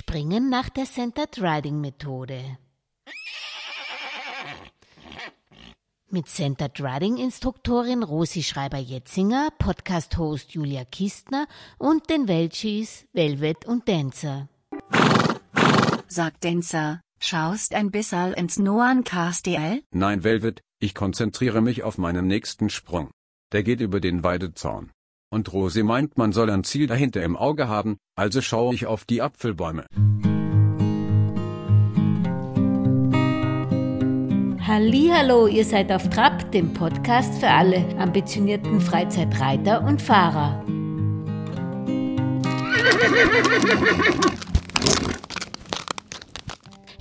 Springen nach der Centered Riding Methode. Mit Centered Riding Instruktorin Rosi Schreiber-Jetzinger, Podcast-Host Julia Kistner und den Welchis Velvet und Dancer. Sagt Dancer, schaust ein bisschen ins Noan KSDL? Nein, Velvet, ich konzentriere mich auf meinen nächsten Sprung. Der geht über den Weidezaun. Und Rosi meint, man soll ein Ziel dahinter im Auge haben, also schaue ich auf die Apfelbäume. Hallo, ihr seid auf Trab, dem Podcast für alle ambitionierten Freizeitreiter und Fahrer.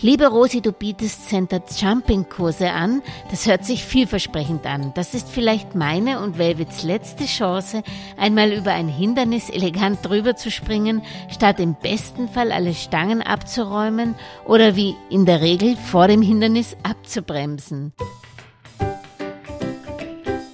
Liebe Rosi, du bietest Center Jumping Kurse an. Das hört sich vielversprechend an. Das ist vielleicht meine und Velvets letzte Chance, einmal über ein Hindernis elegant drüber zu springen, statt im besten Fall alle Stangen abzuräumen oder wie in der Regel vor dem Hindernis abzubremsen.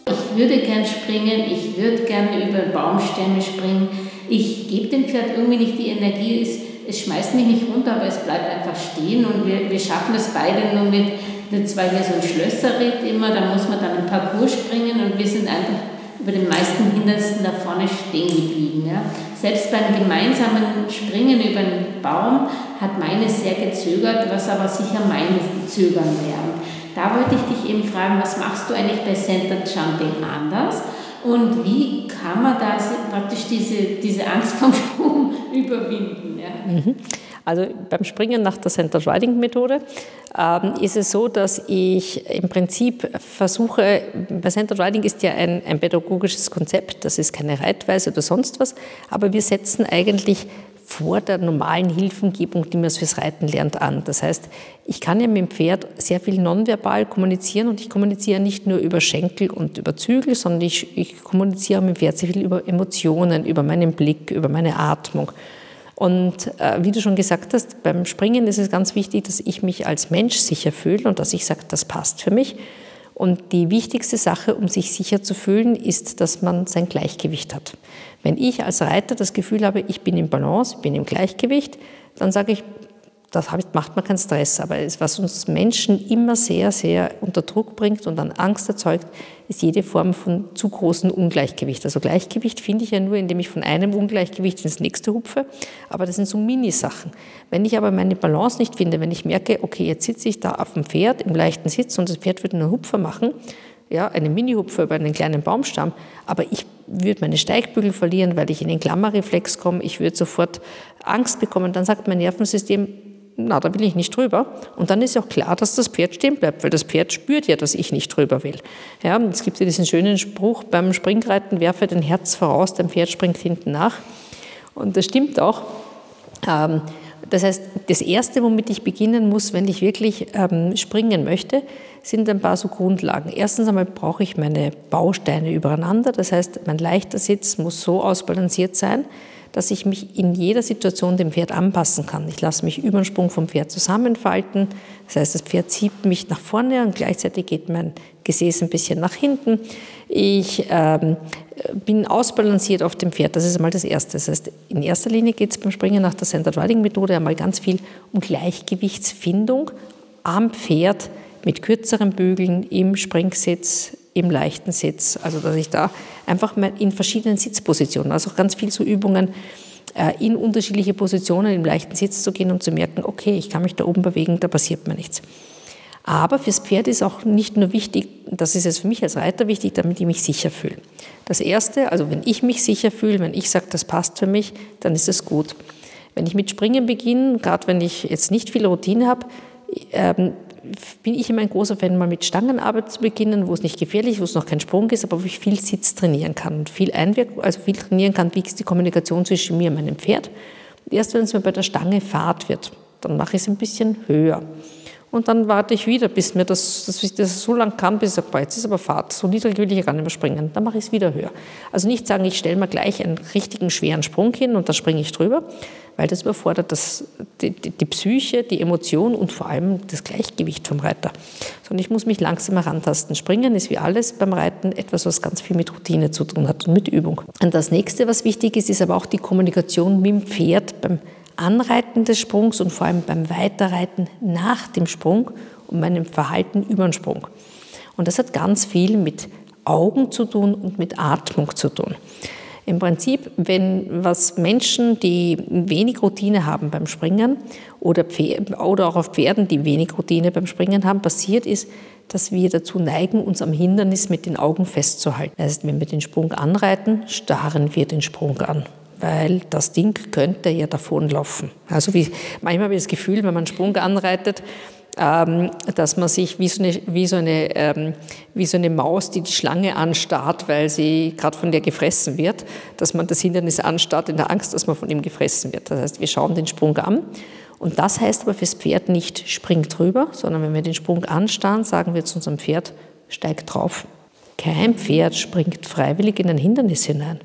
Ich würde gern springen, ich würde gern über Baumstämme springen. Ich gebe dem Pferd irgendwie nicht die Energie, es es schmeißt mich nicht runter, aber es bleibt einfach stehen und wir, wir schaffen das beide nur mit, das war hier so ein Schlösserritt immer, da muss man dann einen Parcours springen und wir sind einfach über den meisten Hindernissen da vorne stehen geblieben. Ja. Selbst beim gemeinsamen Springen über einen Baum hat meine sehr gezögert, was aber sicher meine Zögern wäre. Da wollte ich dich eben fragen, was machst du eigentlich bei Center Jumping anders? Und wie kann man da praktisch diese, diese Angst vom Sprung überwinden? Ja? Mhm. Also beim Springen nach der Center Riding Methode ähm, ist es so, dass ich im Prinzip versuche, bei Center Riding ist ja ein, ein pädagogisches Konzept, das ist keine Reitweise oder sonst was, aber wir setzen eigentlich vor der normalen Hilfengebung, die man fürs Reiten lernt, an. Das heißt, ich kann ja mit dem Pferd sehr viel nonverbal kommunizieren und ich kommuniziere nicht nur über Schenkel und über Zügel, sondern ich, ich kommuniziere mit dem Pferd sehr viel über Emotionen, über meinen Blick, über meine Atmung. Und äh, wie du schon gesagt hast, beim Springen ist es ganz wichtig, dass ich mich als Mensch sicher fühle und dass ich sage, das passt für mich. Und die wichtigste Sache, um sich sicher zu fühlen, ist, dass man sein Gleichgewicht hat. Wenn ich als Reiter das Gefühl habe, ich bin im Balance, bin im Gleichgewicht, dann sage ich, das macht man keinen Stress. Aber was uns Menschen immer sehr, sehr unter Druck bringt und dann Angst erzeugt, ist jede Form von zu großem Ungleichgewicht. Also Gleichgewicht finde ich ja nur, indem ich von einem Ungleichgewicht ins nächste hupfe. Aber das sind so Minisachen. Wenn ich aber meine Balance nicht finde, wenn ich merke, okay, jetzt sitze ich da auf dem Pferd im leichten Sitz und das Pferd würde einen Hupfer machen, ja, eine Mini-Hupfer über einen kleinen Baumstamm, aber ich würde meine Steigbügel verlieren, weil ich in den Klammerreflex komme, ich würde sofort Angst bekommen, dann sagt mein Nervensystem, na, da will ich nicht drüber. Und dann ist auch klar, dass das Pferd stehen bleibt, weil das Pferd spürt ja, dass ich nicht drüber will. Ja, es gibt ja diesen schönen Spruch, beim Springreiten werfe dein Herz voraus, dein Pferd springt hinten nach. Und das stimmt auch. Ähm, das heißt, das Erste, womit ich beginnen muss, wenn ich wirklich ähm, springen möchte, sind ein paar so Grundlagen. Erstens einmal brauche ich meine Bausteine übereinander. Das heißt, mein leichter Sitz muss so ausbalanciert sein, dass ich mich in jeder Situation dem Pferd anpassen kann. Ich lasse mich über den Sprung vom Pferd zusammenfalten. Das heißt, das Pferd zieht mich nach vorne und gleichzeitig geht mein Gesäß ein bisschen nach hinten. Ich ähm, bin ausbalanciert auf dem Pferd. Das ist einmal das Erste. Das heißt, in erster Linie geht es beim Springen nach der Centered Riding Methode einmal ganz viel um Gleichgewichtsfindung am Pferd mit kürzeren Bügeln im Springsitz, im leichten Sitz. Also dass ich da einfach mal in verschiedenen Sitzpositionen, also ganz viel so Übungen, äh, in unterschiedliche Positionen im leichten Sitz zu gehen und zu merken, okay, ich kann mich da oben bewegen, da passiert mir nichts. Aber fürs Pferd ist auch nicht nur wichtig, das ist jetzt für mich als Reiter wichtig, damit ich mich sicher fühle. Das Erste, also wenn ich mich sicher fühle, wenn ich sage, das passt für mich, dann ist es gut. Wenn ich mit Springen beginne, gerade wenn ich jetzt nicht viel Routine habe, ähm, bin ich immer ein großer Fan, mal mit Stangenarbeit zu beginnen, wo es nicht gefährlich, wo es noch kein Sprung ist, aber wo ich viel Sitz trainieren kann und viel einwirken, also viel trainieren kann, wie ist die Kommunikation zwischen mir und meinem Pferd. Erst wenn es mir bei der Stange Fahrt wird, dann mache ich es ein bisschen höher. Und dann warte ich wieder, bis mir das, dass das so lang kann, bis ich sage, jetzt ist aber Fahrt, so niedrig will ich gar nicht mehr springen. Dann mache ich es wieder höher. Also nicht sagen, ich stelle mir gleich einen richtigen schweren Sprung hin und da springe ich drüber, weil das überfordert das, die, die, die Psyche, die Emotion und vor allem das Gleichgewicht vom Reiter. Sondern ich muss mich langsam herantasten. Springen ist wie alles beim Reiten etwas, was ganz viel mit Routine zu tun hat und mit Übung. Und das nächste, was wichtig ist, ist aber auch die Kommunikation mit dem Pferd beim Anreiten des Sprungs und vor allem beim Weiterreiten nach dem Sprung und meinem Verhalten über den Sprung. Und das hat ganz viel mit Augen zu tun und mit Atmung zu tun. Im Prinzip, wenn was Menschen, die wenig Routine haben beim Springen oder, oder auch auf Pferden, die wenig Routine beim Springen haben, passiert ist, dass wir dazu neigen, uns am Hindernis mit den Augen festzuhalten. Das heißt, wenn wir den Sprung anreiten, starren wir den Sprung an weil das Ding könnte ja davonlaufen. Also wie, manchmal habe ich das Gefühl, wenn man einen Sprung anreitet, ähm, dass man sich wie so eine, wie so eine, ähm, wie so eine Maus, die die Schlange anstarrt, weil sie gerade von der gefressen wird, dass man das Hindernis anstarrt in der Angst, dass man von ihm gefressen wird. Das heißt, wir schauen den Sprung an. Und das heißt aber fürs Pferd nicht spring drüber, sondern wenn wir den Sprung anstarren, sagen wir zu unserem Pferd, steig drauf. Kein Pferd springt freiwillig in ein Hindernis hinein.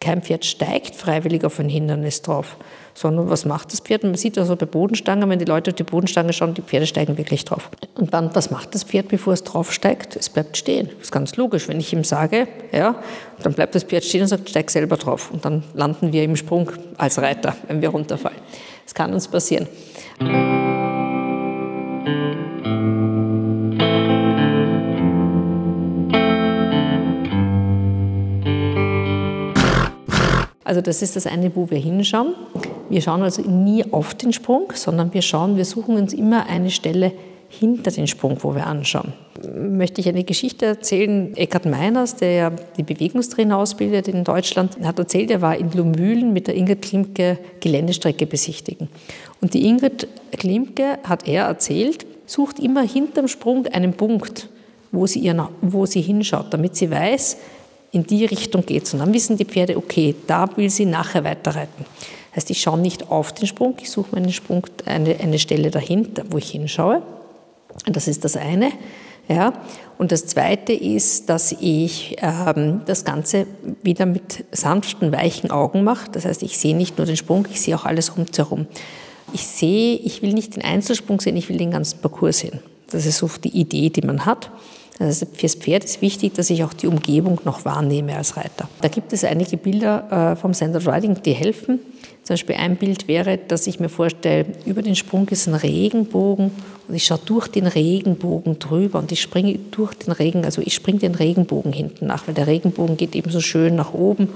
Kein Pferd steigt freiwillig auf ein Hindernis drauf, sondern was macht das Pferd? Man sieht also bei Bodenstangen, wenn die Leute auf die Bodenstange schauen, die Pferde steigen wirklich drauf. Und dann, was macht das Pferd, bevor es draufsteigt? Es bleibt stehen. Das ist ganz logisch. Wenn ich ihm sage, ja, dann bleibt das Pferd stehen und sagt, steig selber drauf. Und dann landen wir im Sprung als Reiter, wenn wir runterfallen. Das kann uns passieren. Also das ist das eine, wo wir hinschauen. Wir schauen also nie auf den Sprung, sondern wir schauen, wir suchen uns immer eine Stelle hinter den Sprung, wo wir anschauen. Möchte ich eine Geschichte erzählen. Eckhard Meiners, der ja die Bewegungstrainer ausbildet in Deutschland, hat erzählt, er war in Lumülen mit der Ingrid Klimke Geländestrecke besichtigen. Und die Ingrid Klimke, hat er erzählt, sucht immer hinterm Sprung einen Punkt, wo sie, ihr, wo sie hinschaut, damit sie weiß, in die Richtung geht es. Und dann wissen die Pferde, okay, da will sie nachher weiterreiten. Das heißt, ich schaue nicht auf den Sprung, ich suche meinen Sprung, eine, eine Stelle dahinter, wo ich hinschaue. Das ist das eine. Ja. Und das Zweite ist, dass ich ähm, das Ganze wieder mit sanften, weichen Augen mache. Das heißt, ich sehe nicht nur den Sprung, ich sehe auch alles rundherum. Ich sehe, ich will nicht den Einzelsprung sehen, ich will den ganzen Parcours sehen. Das ist so die Idee, die man hat. Also fürs Pferd ist wichtig, dass ich auch die Umgebung noch wahrnehme als Reiter. Da gibt es einige Bilder äh, vom Standard Riding, die helfen. Zum Beispiel ein Bild wäre, dass ich mir vorstelle, über den Sprung ist ein Regenbogen und ich schaue durch den Regenbogen drüber und ich springe durch den Regen, also ich springe den Regenbogen hinten nach, weil der Regenbogen geht eben so schön nach oben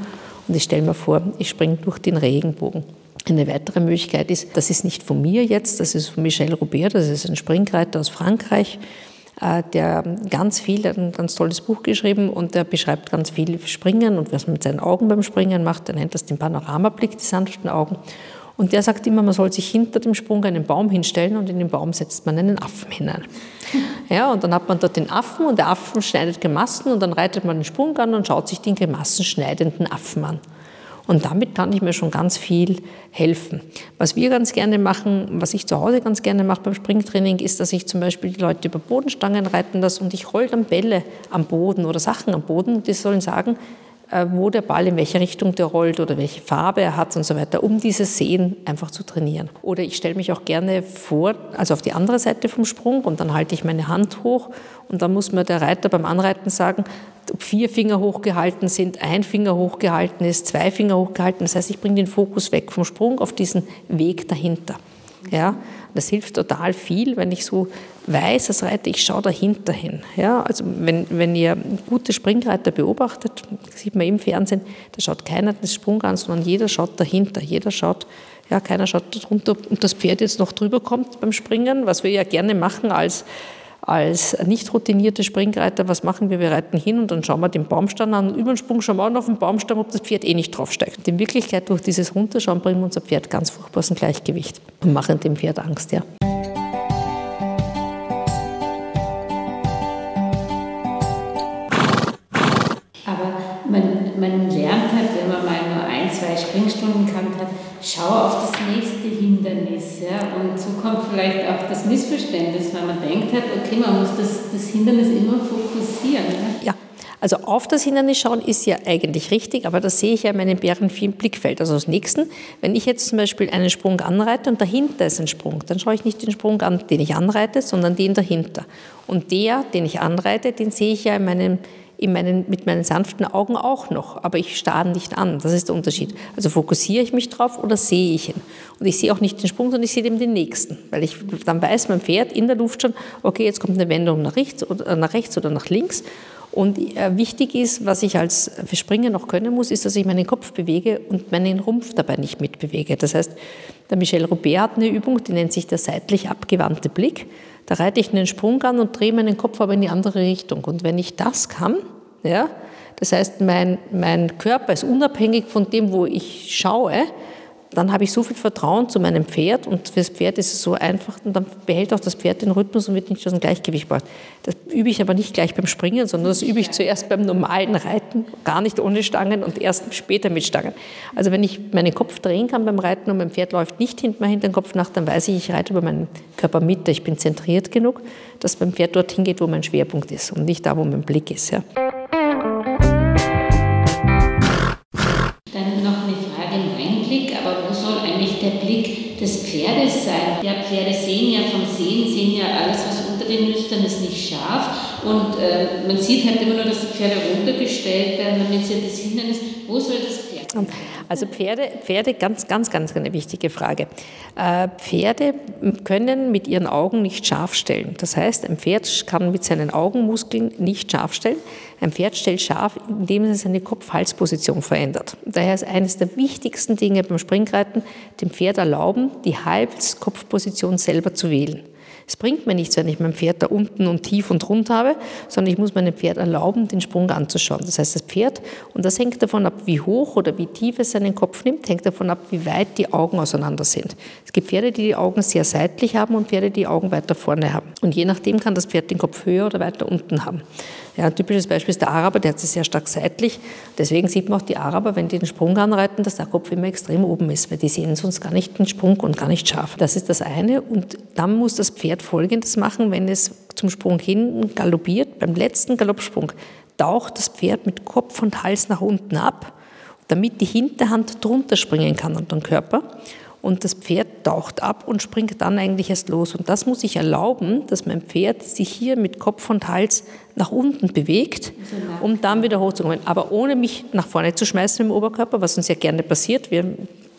und ich stelle mir vor, ich springe durch den Regenbogen. Eine weitere Möglichkeit ist, das ist nicht von mir jetzt, das ist von Michel Robert, das ist ein Springreiter aus Frankreich. Äh, der ganz viel, der hat ein ganz tolles Buch geschrieben und der beschreibt ganz viel Springen und was man mit seinen Augen beim Springen macht. Er nennt das den Panoramablick, die sanften Augen. Und der sagt immer, man soll sich hinter dem Sprung einen Baum hinstellen und in den Baum setzt man einen Affen hinein. Ja, und dann hat man dort den Affen und der Affen schneidet Gemassen und dann reitet man den Sprung an und schaut sich den Gemassen schneidenden Affen an. Und damit kann ich mir schon ganz viel helfen. Was wir ganz gerne machen, was ich zu Hause ganz gerne mache beim Springtraining, ist, dass ich zum Beispiel die Leute über Bodenstangen reiten lasse und ich roll dann Bälle am Boden oder Sachen am Boden und die sollen sagen, wo der Ball in welche Richtung der rollt oder welche Farbe er hat und so weiter, um dieses Sehen einfach zu trainieren. Oder ich stelle mich auch gerne vor, also auf die andere Seite vom Sprung und dann halte ich meine Hand hoch und dann muss mir der Reiter beim Anreiten sagen, ob vier Finger hochgehalten sind, ein Finger hochgehalten ist, zwei Finger hochgehalten. Das heißt, ich bringe den Fokus weg vom Sprung auf diesen Weg dahinter. Ja, das hilft total viel, wenn ich so weiß als Reiter, ich schaue dahinter hin. Ja, also wenn, wenn ihr gute Springreiter beobachtet, sieht man im Fernsehen, da schaut keiner den Sprung an, sondern jeder schaut dahinter. Jeder schaut, ja, keiner schaut darunter, ob das Pferd jetzt noch drüber kommt beim Springen, was wir ja gerne machen als als nicht routinierte Springreiter, was machen wir? Wir reiten hin und dann schauen wir den Baumstamm an. Über den Sprung schauen wir auch auf den Baumstamm, ob das Pferd eh nicht draufsteigt. Und in Wirklichkeit, durch dieses Runterschauen, bringen wir unser Pferd ganz furchtbar aus dem Gleichgewicht und machen dem Pferd Angst. Ja. Hindernis. Ja? Und so kommt vielleicht auch das Missverständnis, weil man denkt halt, okay, man muss das, das Hindernis immer fokussieren. Ja? ja. Also auf das Hindernis schauen ist ja eigentlich richtig, aber das sehe ich ja in meinem Bären viel im Blickfeld. Also als nächsten, wenn ich jetzt zum Beispiel einen Sprung anreite und dahinter ist ein Sprung, dann schaue ich nicht den Sprung an, den ich anreite, sondern den dahinter. Und der, den ich anreite, den sehe ich ja in meinem, in meinen, mit meinen sanften Augen auch noch, aber ich starre nicht an. Das ist der Unterschied. Also fokussiere ich mich drauf oder sehe ich ihn? Und ich sehe auch nicht den Sprung, sondern ich sehe eben den nächsten, weil ich dann weiß, mein Pferd in der Luft schon, okay, jetzt kommt eine Wendung nach rechts oder äh, nach, rechts oder nach links. Und äh, wichtig ist, was ich als Springer noch können muss, ist, dass ich meinen Kopf bewege und meinen Rumpf dabei nicht mitbewege. Das heißt, der Michel Robert hat eine Übung, die nennt sich der seitlich abgewandte Blick. Da reite ich einen Sprung an und drehe meinen Kopf aber in die andere Richtung. Und wenn ich das kann, ja, das heißt, mein, mein Körper ist unabhängig von dem, wo ich schaue, dann habe ich so viel Vertrauen zu meinem Pferd und für das Pferd ist es so einfach und dann behält auch das Pferd den Rhythmus und wird nicht aus dem Gleichgewicht gebracht. Das übe ich aber nicht gleich beim Springen, sondern das übe ich zuerst beim normalen Reiten, gar nicht ohne Stangen und erst später mit Stangen. Also wenn ich meinen Kopf drehen kann beim Reiten und mein Pferd läuft nicht hinter mir hinter den Kopf nach, dann weiß ich, ich reite über meinen Körper mit, ich bin zentriert genug, dass beim Pferd dorthin geht, wo mein Schwerpunkt ist und nicht da, wo mein Blick ist. Ja. Pferdes sein. Ja, Pferde sehen ja vom Sehen, sehen ja alles, was unter den Nüstern ist, nicht scharf. Und äh, man sieht halt immer nur, dass die Pferde runtergestellt werden, damit sie das Hindernis, wo soll das Also Pferde, Pferde ganz, ganz, ganz eine wichtige Frage. Äh, Pferde können mit ihren Augen nicht scharf stellen. Das heißt, ein Pferd kann mit seinen Augenmuskeln nicht scharf stellen. Ein Pferd stellt scharf, indem es seine Kopf-Hals-Position verändert. Daher ist eines der wichtigsten Dinge beim Springreiten, dem Pferd erlauben, die Hals-Kopfposition selber zu wählen. Es bringt mir nichts, wenn ich mein Pferd da unten und tief und rund habe, sondern ich muss meinem Pferd erlauben, den Sprung anzuschauen. Das heißt, das Pferd, und das hängt davon ab, wie hoch oder wie tief es seinen Kopf nimmt, hängt davon ab, wie weit die Augen auseinander sind. Es gibt Pferde, die die Augen sehr seitlich haben und Pferde, die die Augen weiter vorne haben. Und je nachdem kann das Pferd den Kopf höher oder weiter unten haben. Ja, ein typisches Beispiel ist der Araber, der hat sie sehr stark seitlich. Deswegen sieht man auch die Araber, wenn die den Sprung anreiten, dass der Kopf immer extrem oben ist, weil die sehen sonst gar nicht den Sprung und gar nicht scharf. Das ist das eine. Und dann muss das Pferd Folgendes machen, wenn es zum Sprung hin galoppiert. Beim letzten Galoppsprung taucht das Pferd mit Kopf und Hals nach unten ab, damit die Hinterhand drunter springen kann unter den Körper und das Pferd taucht ab und springt dann eigentlich erst los. Und das muss ich erlauben, dass mein Pferd sich hier mit Kopf und Hals nach unten bewegt, um dann wieder hochzukommen. Aber ohne mich nach vorne zu schmeißen im Oberkörper, was uns ja gerne passiert. Wir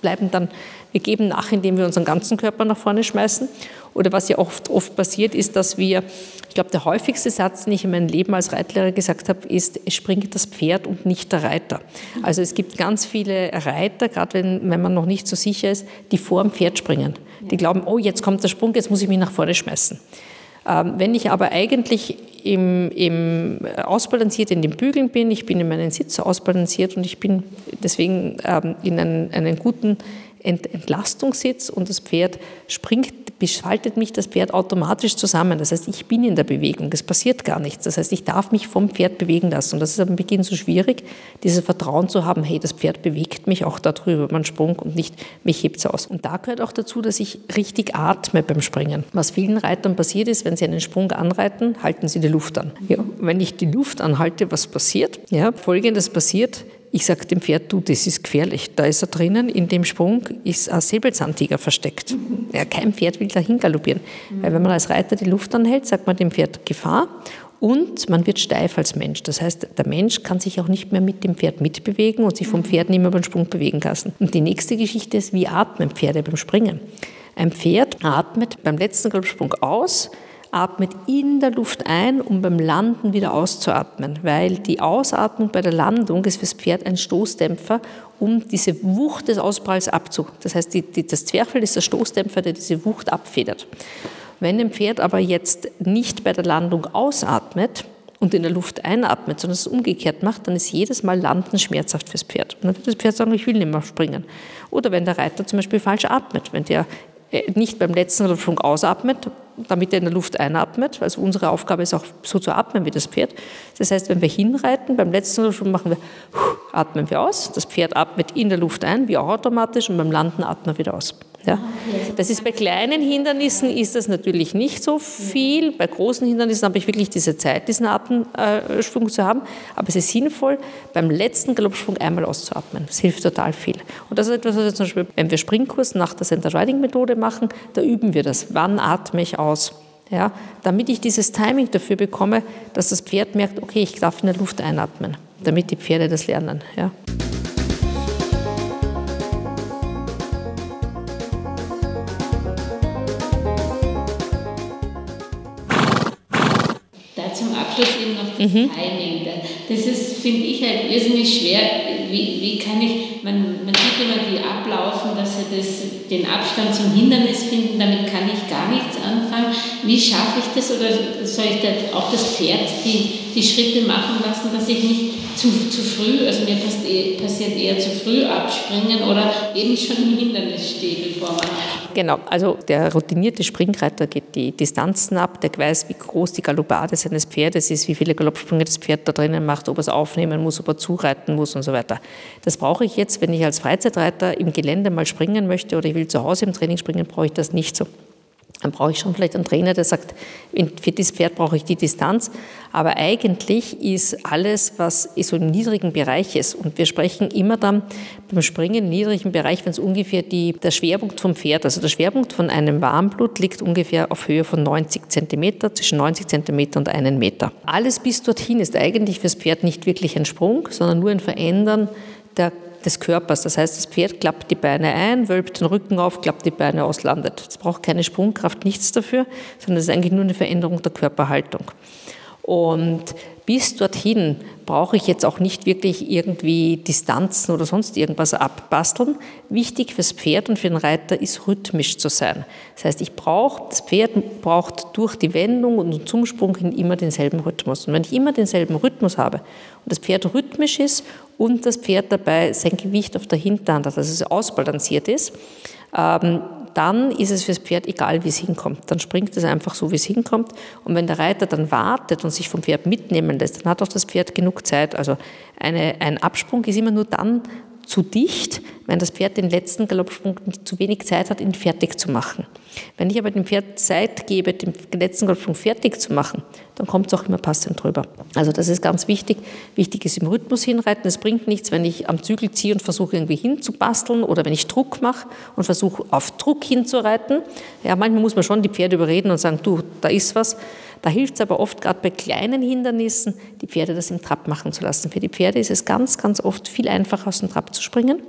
bleiben dann, wir geben nach, indem wir unseren ganzen Körper nach vorne schmeißen. Oder was ja oft, oft passiert, ist, dass wir, ich glaube, der häufigste Satz, den ich in meinem Leben als Reitlehrer gesagt habe, ist, es springt das Pferd und nicht der Reiter. Also es gibt ganz viele Reiter, gerade wenn, wenn man noch nicht so sicher ist, die vor dem Pferd springen. Die glauben, oh, jetzt kommt der Sprung, jetzt muss ich mich nach vorne schmeißen. Ähm, wenn ich aber eigentlich im, im ausbalanciert in den Bügeln bin, ich bin in meinen Sitz ausbalanciert und ich bin deswegen ähm, in einen, einen guten Entlastungssitz und das Pferd springt beschaltet mich das Pferd automatisch zusammen. Das heißt, ich bin in der Bewegung, es passiert gar nichts. Das heißt, ich darf mich vom Pferd bewegen lassen. Und das ist am Beginn so schwierig, dieses Vertrauen zu haben, hey, das Pferd bewegt mich auch darüber beim Sprung und nicht mich hebt es aus. Und da gehört auch dazu, dass ich richtig atme beim Springen. Was vielen Reitern passiert ist, wenn sie einen Sprung anreiten, halten sie die Luft an. Ja, wenn ich die Luft anhalte, was passiert? Ja, Folgendes passiert, ich sage dem Pferd, du, das ist gefährlich. Da ist er drinnen, in dem Sprung ist ein Säbelzahntiger versteckt. Ja, kein Pferd will dahin galoppieren. Weil wenn man als Reiter die Luft anhält, sagt man dem Pferd Gefahr und man wird steif als Mensch. Das heißt, der Mensch kann sich auch nicht mehr mit dem Pferd mitbewegen und sich vom Pferd nicht mehr beim Sprung bewegen lassen. Und die nächste Geschichte ist, wie atmen Pferde beim Springen? Ein Pferd atmet beim letzten Galopsprung aus, atmet in der Luft ein, um beim Landen wieder auszuatmen, weil die Ausatmung bei der Landung ist fürs Pferd ein Stoßdämpfer, um diese Wucht des Auspralls abzu. Das heißt, die, die, das Zwerchfell ist der Stoßdämpfer, der diese Wucht abfedert. Wenn ein Pferd aber jetzt nicht bei der Landung ausatmet, und in der Luft einatmet, sondern es umgekehrt macht, dann ist jedes Mal Landen schmerzhaft fürs Pferd. Und dann wird das Pferd sagen, ich will nicht mehr springen. Oder wenn der Reiter zum Beispiel falsch atmet, wenn der äh, nicht beim letzten Sprung ausatmet, damit er in der Luft einatmet. Also unsere Aufgabe ist auch so zu atmen wie das Pferd. Das heißt, wenn wir hinreiten, beim letzten Sprung machen wir, atmen wir aus. Das Pferd atmet in der Luft ein, wie auch automatisch, und beim Landen atmen wir wieder aus. Ja. Das ist bei kleinen Hindernissen ist das natürlich nicht so viel. Bei großen Hindernissen habe ich wirklich diese Zeit, diesen Atemschwung zu haben. Aber es ist sinnvoll, beim letzten Galoppsprung einmal auszuatmen. Das hilft total viel. Und das ist etwas, was wir zum Beispiel, wenn wir Springkurs nach der Center Riding Methode machen, da üben wir das. Wann atme ich aus? Ja, damit ich dieses Timing dafür bekomme, dass das Pferd merkt, okay, ich darf in der Luft einatmen, damit die Pferde das lernen. Ja. Mhm. Timing. Das ist, finde ich, halt irrsinnig schwer. Wie, wie kann ich, man, man sieht immer die ablaufen, dass sie das, den Abstand zum Hindernis finden, damit kann ich gar nichts anfangen. Wie schaffe ich das oder soll ich da auch das Pferd die, die Schritte machen lassen, dass ich nicht zu, zu früh, also mir passiert eher zu früh abspringen oder eben schon im Hindernis stehe, bevor man Genau, also der routinierte Springreiter geht die Distanzen ab, der weiß, wie groß die Galoppade seines Pferdes ist, wie viele Galoppsprünge das Pferd da drinnen macht, ob er es aufnehmen muss, ob er zureiten muss und so weiter. Das brauche ich jetzt, wenn ich als Freizeitreiter im Gelände mal springen möchte oder ich will zu Hause im Training springen, brauche ich das nicht so dann brauche ich schon vielleicht einen Trainer, der sagt, für dieses Pferd brauche ich die Distanz. Aber eigentlich ist alles, was so im niedrigen Bereich ist, und wir sprechen immer dann beim Springen im niedrigen Bereich, wenn es ungefähr die, der Schwerpunkt vom Pferd, also der Schwerpunkt von einem Warmblut liegt ungefähr auf Höhe von 90 Zentimeter, zwischen 90 Zentimeter und einen Meter. Alles bis dorthin ist eigentlich fürs Pferd nicht wirklich ein Sprung, sondern nur ein Verändern der des Körpers. Das heißt, das Pferd klappt die Beine ein, wölbt den Rücken auf, klappt die Beine aus, landet. Es braucht keine Sprungkraft, nichts dafür, sondern es ist eigentlich nur eine Veränderung der Körperhaltung. Und bis dorthin brauche ich jetzt auch nicht wirklich irgendwie Distanzen oder sonst irgendwas abbasteln. Wichtig fürs Pferd und für den Reiter ist rhythmisch zu sein. Das heißt, ich brauche, das Pferd braucht durch die Wendung und zum Sprung hin immer denselben Rhythmus. Und wenn ich immer denselben Rhythmus habe und das Pferd rhythmisch ist und das Pferd dabei sein Gewicht auf der Hinterhand hat, dass es ausbalanciert ist, ähm, dann ist es fürs Pferd egal, wie es hinkommt. Dann springt es einfach so, wie es hinkommt. Und wenn der Reiter dann wartet und sich vom Pferd mitnehmen lässt, dann hat auch das Pferd genug Zeit. Also eine, ein Absprung ist immer nur dann zu dicht, wenn das Pferd den letzten Galoppsprung zu wenig Zeit hat, ihn fertig zu machen. Wenn ich aber dem Pferd Zeit gebe, den letzten Galoppsprung fertig zu machen, dann kommt es auch immer passend drüber. Also das ist ganz wichtig. Wichtig ist im Rhythmus hinreiten. Es bringt nichts, wenn ich am Zügel ziehe und versuche irgendwie hinzubasteln oder wenn ich Druck mache und versuche auf Druck hinzureiten. Ja, manchmal muss man schon die Pferde überreden und sagen, du, da ist was. Da hilft es aber oft gerade bei kleinen Hindernissen, die Pferde das im Trab machen zu lassen. Für die Pferde ist es ganz, ganz oft viel einfacher, aus dem Trab zu springen,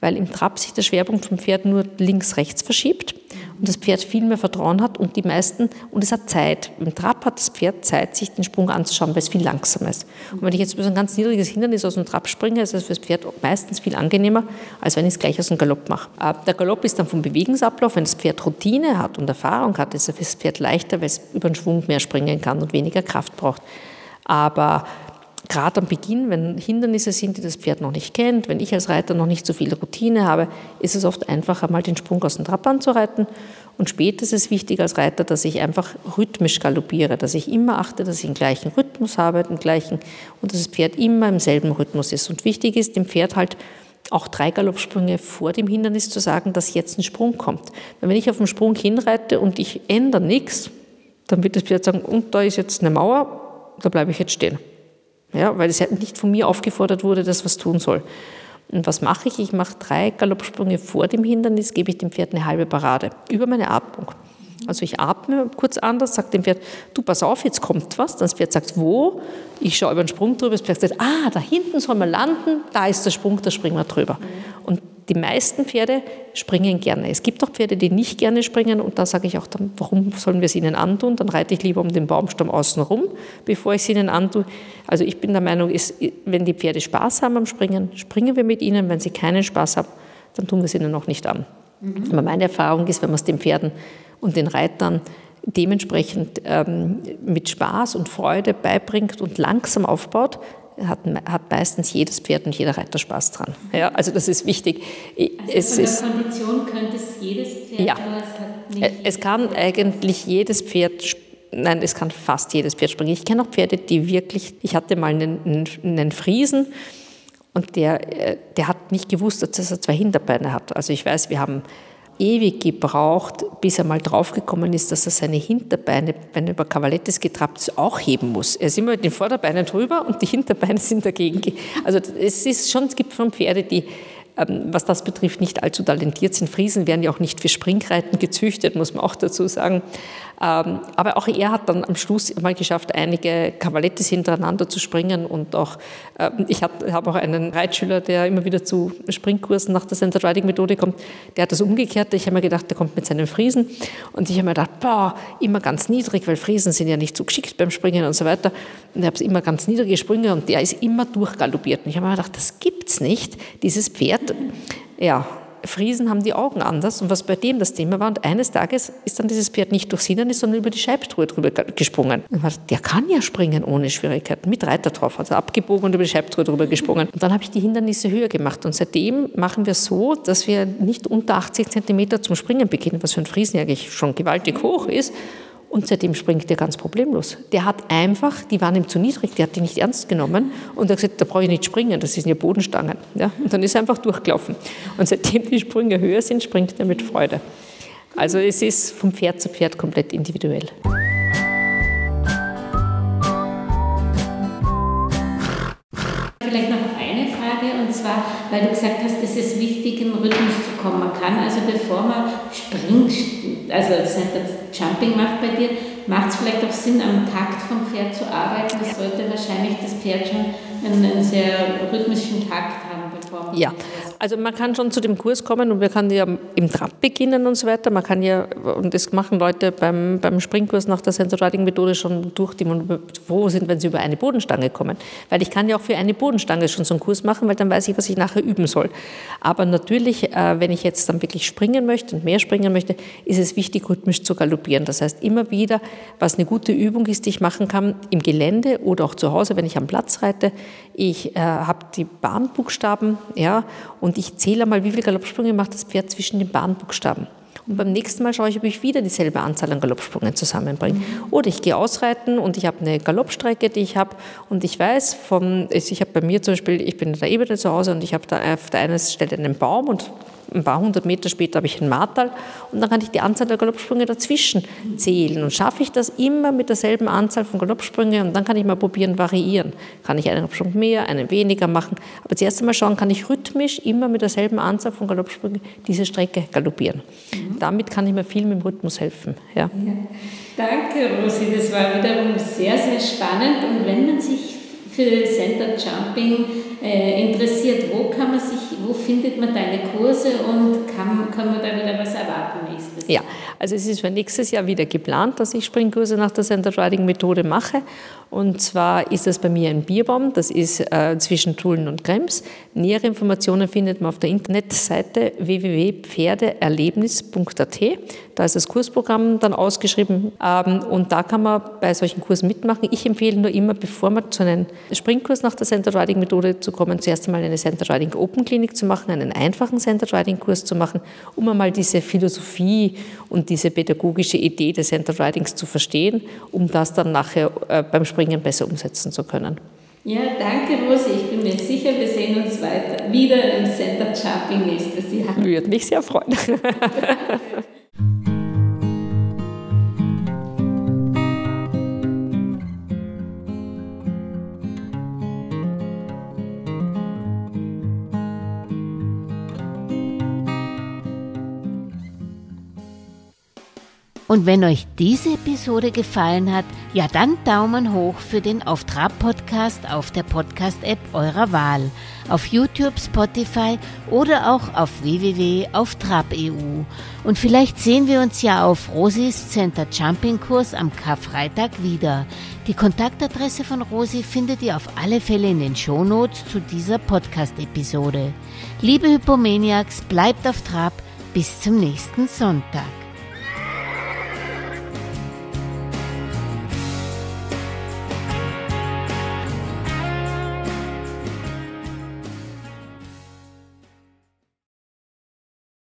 weil im Trab sich der Schwerpunkt vom Pferd nur links-rechts verschiebt und das Pferd viel mehr Vertrauen hat und die meisten, und es hat Zeit. Im Trab hat das Pferd Zeit, sich den Sprung anzuschauen, weil es viel langsamer ist. Und wenn ich jetzt über so ein ganz niedriges Hindernis aus dem Trab springe, ist es für das Pferd meistens viel angenehmer, als wenn ich es gleich aus dem Galopp mache. Äh, der Galopp ist dann vom Bewegungsablauf, wenn das Pferd Routine hat und Erfahrung hat, ist es für das Pferd leichter, weil es über den Schwung mehr springen kann und weniger Kraft braucht. Aber gerade am Beginn, wenn Hindernisse sind, die das Pferd noch nicht kennt, wenn ich als Reiter noch nicht so viel Routine habe, ist es oft einfacher, mal den Sprung aus dem Trab anzureiten. Und später ist es wichtig als Reiter, dass ich einfach rhythmisch galoppiere, dass ich immer achte, dass ich den gleichen Rhythmus habe, den gleichen, und dass das Pferd immer im selben Rhythmus ist. Und wichtig ist, dem Pferd halt auch drei Galoppsprünge vor dem Hindernis zu sagen, dass jetzt ein Sprung kommt. Weil wenn ich auf den Sprung hinreite und ich ändere nichts, dann wird das Pferd sagen, und da ist jetzt eine Mauer, da bleibe ich jetzt stehen. Ja, weil es nicht von mir aufgefordert wurde, dass was tun soll. Und was mache ich? Ich mache drei Galoppsprünge vor dem Hindernis, gebe ich dem Pferd eine halbe Parade über meine Atmung. Also ich atme kurz anders, sage dem Pferd, du pass auf, jetzt kommt was. Dann das Pferd sagt, wo? Ich schaue über den Sprung drüber, das Pferd sagt, ah, da hinten soll man landen, da ist der Sprung, da springen wir drüber. Und die meisten Pferde springen gerne. Es gibt auch Pferde, die nicht gerne springen und da sage ich auch dann, warum sollen wir es ihnen antun? Dann reite ich lieber um den Baumstamm außen rum, bevor ich es ihnen antue. Also ich bin der Meinung, ist, wenn die Pferde Spaß haben am Springen, springen wir mit ihnen. Wenn sie keinen Spaß haben, dann tun wir es ihnen noch nicht an. Mhm. Aber meine Erfahrung ist, wenn man es den Pferden und den Reitern dementsprechend ähm, mit Spaß und Freude beibringt und langsam aufbaut, hat, hat meistens jedes Pferd und jeder Reiter Spaß dran. Ja, also das ist wichtig. Also es von der Kondition könnte es jedes Pferd, ja, es, es kann eigentlich jedes Pferd Nein, es kann fast jedes Pferd springen. Ich kenne auch Pferde, die wirklich, ich hatte mal einen, einen Friesen und der, äh, der hat nicht gewusst, dass er zwei Hinterbeine hat. Also ich weiß, wir haben ewig gebraucht, bis er mal draufgekommen ist, dass er seine Hinterbeine, wenn er über Cavalettes getrabt ist, auch heben muss. Er ist immer mit den Vorderbeinen drüber und die Hinterbeine sind dagegen. Also es ist schon, es gibt schon Pferde, die was das betrifft, nicht allzu talentiert sind. Friesen werden ja auch nicht für Springreiten gezüchtet, muss man auch dazu sagen. Ähm, aber auch er hat dann am Schluss mal geschafft, einige Cavalettis hintereinander zu springen und auch, ähm, ich habe auch einen Reitschüler, der immer wieder zu Springkursen nach der Center Riding Methode kommt, der hat das umgekehrt. Ich habe mir gedacht, der kommt mit seinen Friesen und ich habe mir gedacht, boah, immer ganz niedrig, weil Friesen sind ja nicht so geschickt beim Springen und so weiter. Und ich habe immer ganz niedrige Sprünge und der ist immer durchgaloppiert. Und ich habe mir gedacht, das gibt's nicht. Dieses Pferd, ja, Friesen haben die Augen anders und was bei dem das Thema war. Und eines Tages ist dann dieses Pferd nicht durchs Hindernis, sondern über die Scheibtruhe drüber gesprungen. Und man, der kann ja springen ohne Schwierigkeiten, mit Reiter drauf, also abgebogen und über die Scheibtruhe drüber gesprungen. Und dann habe ich die Hindernisse höher gemacht. Und seitdem machen wir so, dass wir nicht unter 80 Zentimeter zum Springen beginnen, was für einen Friesen eigentlich schon gewaltig hoch ist. Und seitdem springt er ganz problemlos. Der hat einfach, die waren ihm zu niedrig, der hat die nicht ernst genommen und er hat gesagt, da brauche ich nicht springen, das sind ja Bodenstangen. Ja? Und dann ist er einfach durchgelaufen. Und seitdem die Sprünge höher sind, springt er mit Freude. Also es ist vom Pferd zu Pferd komplett individuell. Vielleicht noch eine Frage und zwar, weil du gesagt hast, es ist wichtig, in Rhythmus kommen. Man kann also, bevor man springt, also Center Jumping macht bei dir, macht es vielleicht auch Sinn, am Takt vom Pferd zu arbeiten. Das sollte wahrscheinlich das Pferd schon einen sehr rhythmischen Takt haben. Ja, also man kann schon zu dem Kurs kommen und wir können ja im Trab beginnen und so weiter. Man kann ja, und das machen Leute beim, beim Springkurs nach der Center Riding Methode schon durch, die froh sind, wenn sie über eine Bodenstange kommen. Weil ich kann ja auch für eine Bodenstange schon so einen Kurs machen, weil dann weiß ich, was ich nachher üben soll. Aber natürlich, äh, wenn ich jetzt dann wirklich springen möchte und mehr springen möchte, ist es wichtig, rhythmisch zu galoppieren. Das heißt, immer wieder, was eine gute Übung ist, die ich machen kann im Gelände oder auch zu Hause, wenn ich am Platz reite. Ich äh, habe die Bahnbuchstaben, ja, und ich zähle mal, wie viele Galoppsprünge macht das Pferd zwischen den Bahnbuchstaben. Und beim nächsten Mal schaue ich, ob ich wieder dieselbe Anzahl an Galoppsprüngen zusammenbringe. Mhm. Oder ich gehe ausreiten und ich habe eine Galoppstrecke, die ich habe und ich weiß, vom, ich habe bei mir zum Beispiel, ich bin in der Ebene zu Hause und ich habe da auf der einen Stelle einen Baum und ein paar hundert Meter später habe ich ein Martal und dann kann ich die Anzahl der Galoppsprünge dazwischen zählen. Und schaffe ich das immer mit derselben Anzahl von Galoppsprüngen und dann kann ich mal probieren, variieren. Kann ich einen Galoppsprung mehr, einen weniger machen. Aber zuerst einmal schauen, kann ich rhythmisch immer mit derselben Anzahl von Galoppsprüngen diese Strecke galoppieren. Mhm. Damit kann ich mir viel mit dem Rhythmus helfen. Ja. ja. Danke, Rosi. Das war wiederum sehr, sehr spannend. Und wenn man sich für Center Jumping äh, interessiert, wo kann man sich, wo findet man deine Kurse und kann, kann man da wieder was erwarten nächstes Jahr? Ja, also es ist für nächstes Jahr wieder geplant, dass ich Springkurse nach der Center Riding Methode mache. Und zwar ist das bei mir ein Bierbaum, das ist äh, zwischen Tulln und Krems. Nähere Informationen findet man auf der Internetseite www.pferdeerlebnis.at. Da ist das Kursprogramm dann ausgeschrieben ähm, und da kann man bei solchen Kursen mitmachen. Ich empfehle nur immer, bevor man zu einem Springkurs nach der Center Riding Methode zu kommen, zuerst einmal eine Center Riding Open Klinik zu machen, einen einfachen Center Riding Kurs zu machen, um einmal diese Philosophie und diese pädagogische Idee des Center Ridings zu verstehen, um das dann nachher äh, beim Springen Springen besser umsetzen zu können. Ja, danke Rosi. Ich bin mir sicher, wir sehen uns weiter wieder im Center Jumping nächstes Jahr. Würde mich sehr freuen. Und wenn euch diese Episode gefallen hat, ja dann Daumen hoch für den Auftrab Podcast auf der Podcast-App eurer Wahl, auf YouTube, Spotify oder auch auf www.auftrab.eu. Und vielleicht sehen wir uns ja auf Rosis Center Jumping Kurs am Karfreitag wieder. Die Kontaktadresse von Rosi findet ihr auf alle Fälle in den Shownotes zu dieser Podcast-Episode. Liebe Hypomaniacs, bleibt auf Trab. Bis zum nächsten Sonntag.